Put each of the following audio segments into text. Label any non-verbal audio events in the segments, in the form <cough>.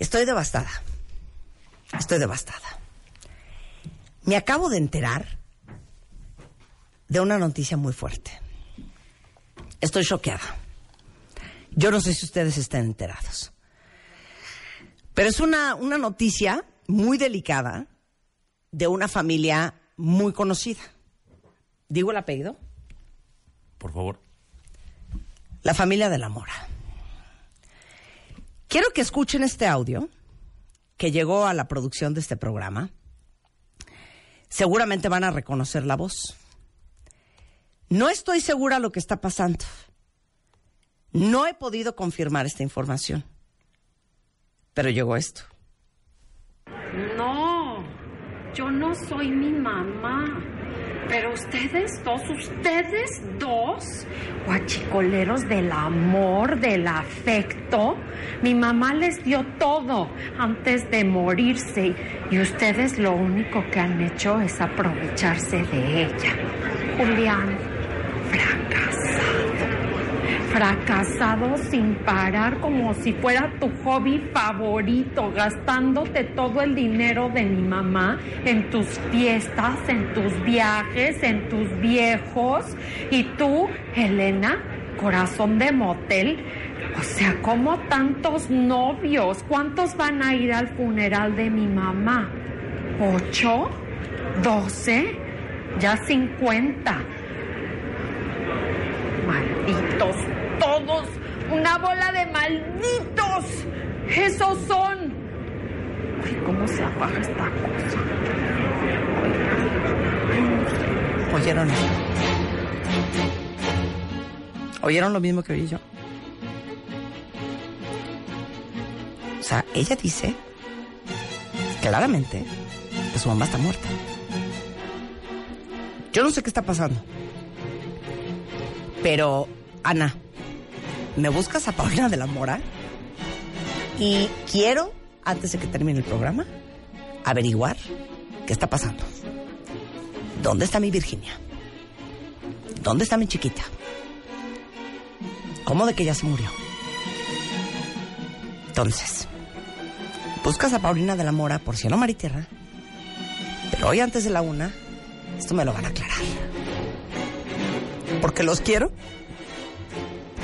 Estoy devastada. Estoy devastada. Me acabo de enterar de una noticia muy fuerte. Estoy choqueada. Yo no sé si ustedes están enterados. Pero es una, una noticia muy delicada de una familia muy conocida. ¿Digo el apellido? Por favor. La familia de la Mora. Quiero que escuchen este audio que llegó a la producción de este programa. Seguramente van a reconocer la voz. No estoy segura lo que está pasando. No he podido confirmar esta información. Pero llegó esto. No, yo no soy mi mamá. Pero ustedes dos, ustedes dos, guachicoleros del amor, del afecto, mi mamá les dio todo antes de morirse y ustedes lo único que han hecho es aprovecharse de ella. Julián. Fracasado sin parar como si fuera tu hobby favorito, gastándote todo el dinero de mi mamá en tus fiestas, en tus viajes, en tus viejos. Y tú, Elena, corazón de motel, o sea, ¿cómo tantos novios? ¿Cuántos van a ir al funeral de mi mamá? ¿Ocho? ¿Doce? Ya cincuenta. Malditos una bola de malditos. Esos son. Ay, ¿cómo se apaga esta cosa? ¿Oyeron? ¿Oyeron lo mismo que oí yo? O sea, ella dice claramente que su mamá está muerta. Yo no sé qué está pasando. Pero, Ana, me buscas a Paulina de la Mora y quiero, antes de que termine el programa, averiguar qué está pasando. ¿Dónde está mi Virginia? ¿Dónde está mi chiquita? ¿Cómo de que ya se murió? Entonces, buscas a Paulina de la Mora por cielo, mar y tierra. Pero hoy antes de la una, esto me lo van a aclarar. Porque los quiero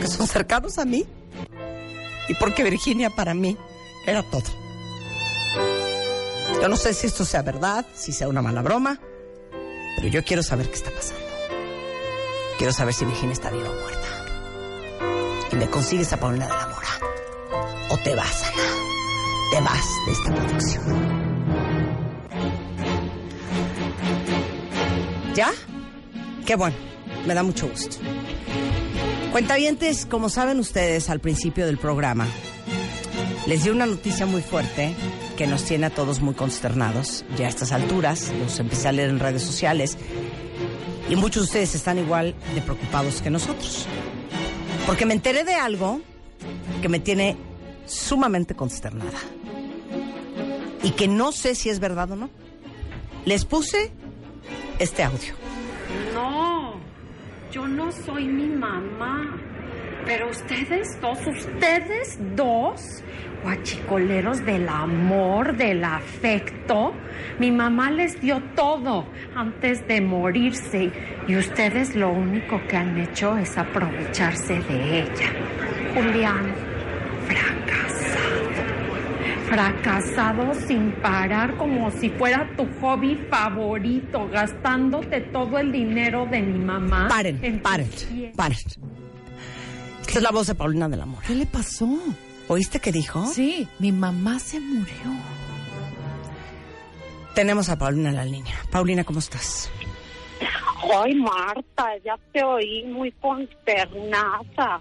que son cercanos a mí y porque Virginia para mí era todo. Yo no sé si esto sea verdad, si sea una mala broma, pero yo quiero saber qué está pasando. Quiero saber si Virginia está viva o muerta. Y me consigues a Paulina de la Mora. O te vas, Ana. Te vas de esta producción. ¿Ya? Qué bueno. Me da mucho gusto. Cuentavientes, como saben ustedes al principio del programa, les di una noticia muy fuerte que nos tiene a todos muy consternados. Ya a estas alturas, los empecé a leer en redes sociales y muchos de ustedes están igual de preocupados que nosotros. Porque me enteré de algo que me tiene sumamente consternada y que no sé si es verdad o no. Les puse este audio. No, yo no soy mi mamá. Pero ustedes dos, ustedes dos, guachicoleros del amor, del afecto, mi mamá les dio todo antes de morirse y ustedes lo único que han hecho es aprovecharse de ella. Julián. Fracasado sin parar como si fuera tu hobby favorito, gastándote todo el dinero de mi mamá. Paren, paren, paren. Esta es la voz de Paulina del Amor. ¿Qué le pasó? ¿Oíste qué dijo? Sí, mi mamá se murió. Tenemos a Paulina en la línea. Paulina, ¿cómo estás? Ay, Marta, ya te oí muy consternada.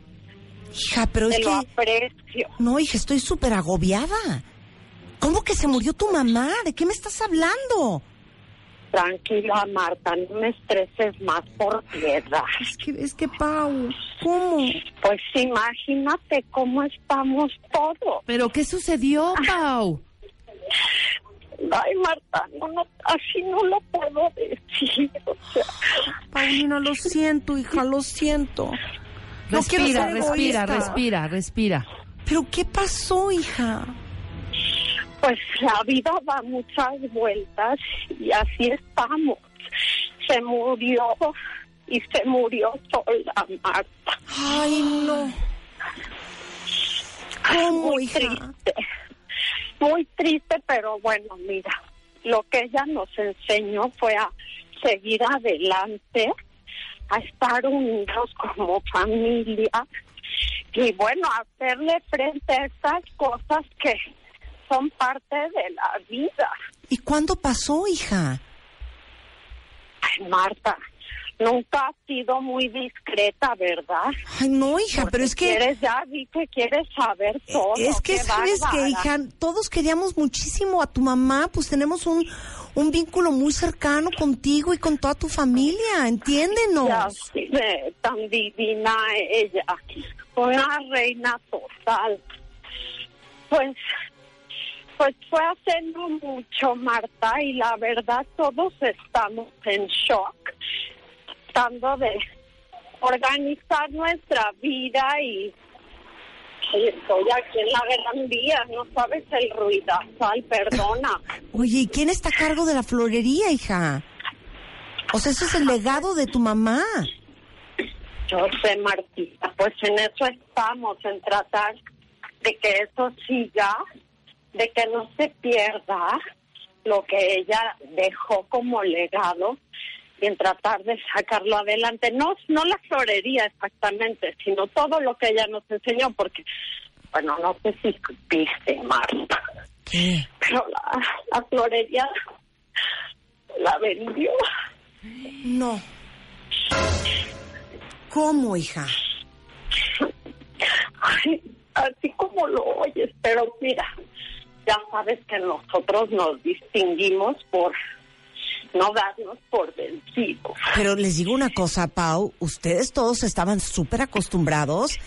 Hija, pero Te es lo que... aprecio. No, hija, estoy súper agobiada. ¿Cómo que se murió tu mamá? ¿De qué me estás hablando? Tranquila, Marta, no me estreses más por piedad. Es que, es que, Pau, ¿cómo? Pues imagínate cómo estamos todos. ¿Pero qué sucedió, Pau? Ay, Marta, no, no, así no lo puedo decir. O sea, Paulina, lo siento, hija, lo siento. Respira, respira, respira, respira. ¿Pero qué pasó, hija? Pues la vida da muchas vueltas y así estamos. Se murió y se murió sola, Marta. Ay, no. ¿Cómo, Muy hija? triste. Muy triste, pero bueno, mira, lo que ella nos enseñó fue a seguir adelante, a estar unidos como familia y bueno, hacerle frente a estas cosas que son parte de la vida. ¿Y cuándo pasó, hija? Ay, Marta, nunca has sido muy discreta, ¿verdad? Ay, no, hija, pero es que... Quieres, ya vi que quieres saber todo. Es que, qué ¿sabes que hija? Todos queríamos muchísimo a tu mamá, pues tenemos un, un vínculo muy cercano contigo y con toda tu familia, entiéndenos. Ya sé, tan divina ella, una reina total. Pues, pues fue hace no mucho, Marta, y la verdad todos estamos en shock, tratando de organizar nuestra vida y, y estoy aquí en la Gran Vía, no sabes el ruidazal, perdona. <laughs> Oye, ¿y quién está a cargo de la florería, hija? O sea, ese es el legado de tu mamá. Yo sé, Martita, pues en eso estamos, en tratar de que eso siga, de que no se pierda lo que ella dejó como legado y en tratar de sacarlo adelante. No, no la florería exactamente, sino todo lo que ella nos enseñó, porque, bueno, no sé si supiste, Marta, ¿Qué? pero la, la florería la vendió. No. ¿Cómo, hija? Ay, así como lo oyes, pero mira, ya sabes que nosotros nos distinguimos por no darnos por vencidos. Pero les digo una cosa, Pau, ustedes todos estaban súper acostumbrados,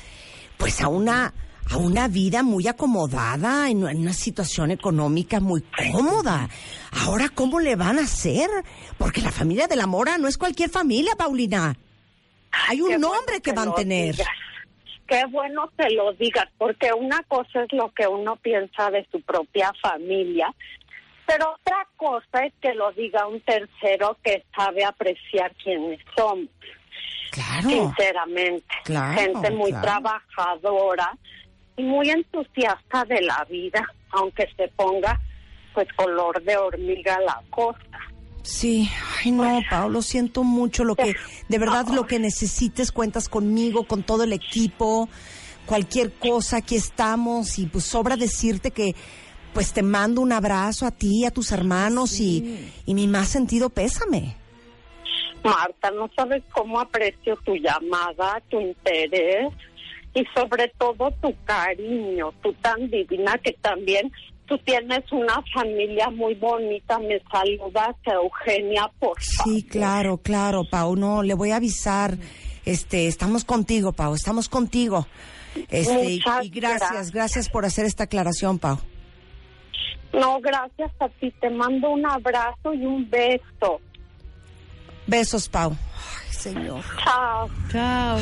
pues a una a una vida muy acomodada, en una situación económica muy cómoda. Ahora, ¿cómo le van a hacer? Porque la familia de la Mora no es cualquier familia, Paulina. Hay un Qué nombre que lo mantener. digas. Qué bueno que lo digas, porque una cosa es lo que uno piensa de su propia familia, pero otra cosa es que lo diga un tercero que sabe apreciar quiénes somos. Claro. sinceramente. Claro, Gente muy claro. trabajadora y muy entusiasta de la vida, aunque se ponga pues color de hormiga la cosa. Sí, ay no, Pau, lo siento mucho. Lo que, de verdad, lo que necesites, cuentas conmigo, con todo el equipo, cualquier cosa, aquí estamos. Y pues sobra decirte que, pues te mando un abrazo a ti, a tus hermanos y, y mi más sentido pésame. Marta, no sabes cómo aprecio tu llamada, tu interés y sobre todo tu cariño, tú tan divina que también tú tienes una familia muy bonita. Me saludas, Eugenia, por Sí, favor. claro, claro, Pau. No, le voy a avisar. Este, estamos contigo, Pau, estamos contigo. Este, y, Muchas y gracias, gracias. gracias por hacer esta aclaración, Pau. No, gracias a ti. Te mando un abrazo y un beso. Besos, Pau. Ay, señor. Chao. Chao.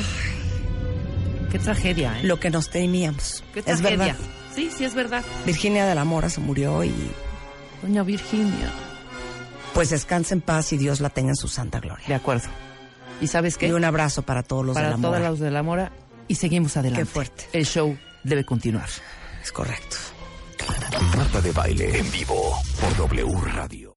Qué tragedia, ¿eh? Lo que nos temíamos. Qué Es tragedia. verdad. Sí, sí, es verdad. Virginia de la Mora se murió y Doña Virginia. pues descansa en paz y Dios la tenga en su santa gloria. De acuerdo. ¿Y sabes qué? Y un abrazo para todos los de Para la todos Mora. los de la Mora. Y seguimos adelante. Qué fuerte. El show debe continuar. Es correcto. Marta de baile en vivo por W Radio.